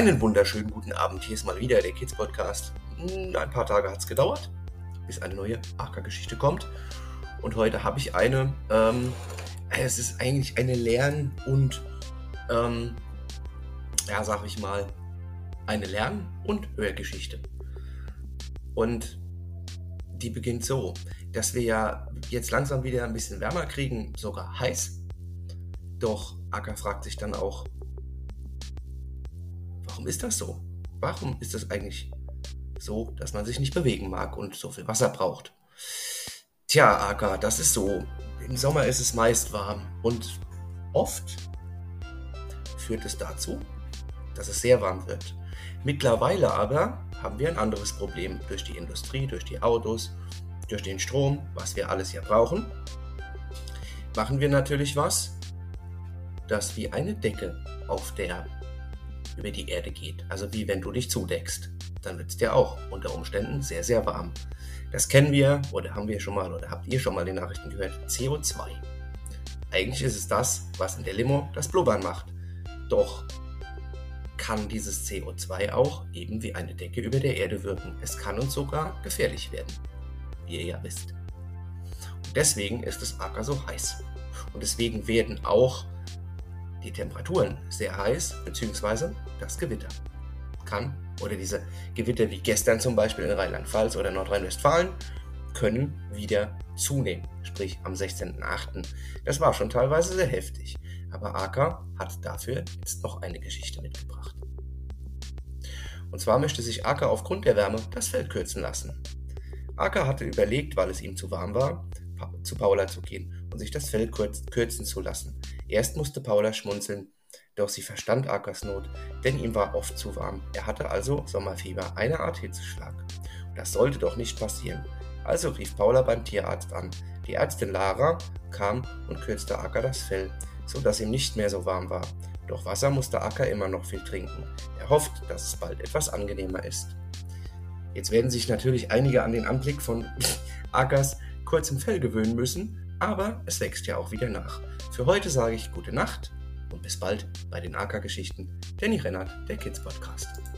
Einen wunderschönen guten Abend. Hier ist mal wieder der Kids Podcast. Hm, ein paar Tage hat es gedauert, bis eine neue AK-Geschichte kommt. Und heute habe ich eine, ähm, es ist eigentlich eine Lern- und, ähm, ja, sag ich mal, eine Lern- und Hörgeschichte. Und die beginnt so, dass wir ja jetzt langsam wieder ein bisschen wärmer kriegen, sogar heiß. Doch Acker fragt sich dann auch, warum ist das so? Warum ist das eigentlich so, dass man sich nicht bewegen mag und so viel Wasser braucht? Tja, Acker, das ist so. Im Sommer ist es meist warm und oft führt es dazu, dass es sehr warm wird. Mittlerweile aber haben wir ein anderes Problem durch die Industrie, durch die Autos, durch den Strom, was wir alles hier brauchen. Machen wir natürlich was, das wie eine Decke auf der über die Erde geht. Also wie wenn du dich zudeckst. Dann wird es dir auch unter Umständen sehr, sehr warm. Das kennen wir oder haben wir schon mal oder habt ihr schon mal in den Nachrichten gehört. CO2. Eigentlich ist es das, was in der Limo das Blubbern macht. Doch kann dieses CO2 auch eben wie eine Decke über der Erde wirken. Es kann uns sogar gefährlich werden, wie ihr ja wisst. Und deswegen ist das Acker so heiß. Und deswegen werden auch die Temperaturen sehr heiß, beziehungsweise das Gewitter kann, oder diese Gewitter wie gestern zum Beispiel in Rheinland-Pfalz oder Nordrhein-Westfalen, können wieder zunehmen, sprich am 16.08. Das war schon teilweise sehr heftig, aber Aka hat dafür jetzt noch eine Geschichte mitgebracht. Und zwar möchte sich Aka aufgrund der Wärme das Feld kürzen lassen. Aka hatte überlegt, weil es ihm zu warm war, zu Paula zu gehen und sich das Fell kürzen zu lassen. Erst musste Paula schmunzeln, doch sie verstand Akers Not, denn ihm war oft zu warm. Er hatte also Sommerfieber, eine Art Hitzeschlag. Das sollte doch nicht passieren. Also rief Paula beim Tierarzt an. Die Ärztin Lara kam und kürzte Acker das Fell, so dass ihm nicht mehr so warm war. Doch Wasser musste Acker immer noch viel trinken. Er hofft, dass es bald etwas angenehmer ist. Jetzt werden sich natürlich einige an den Anblick von Ackers kurzem Fell gewöhnen müssen, aber es wächst ja auch wieder nach. Für heute sage ich gute Nacht und bis bald bei den AK-Geschichten. Danny Rennert, der Kids Podcast.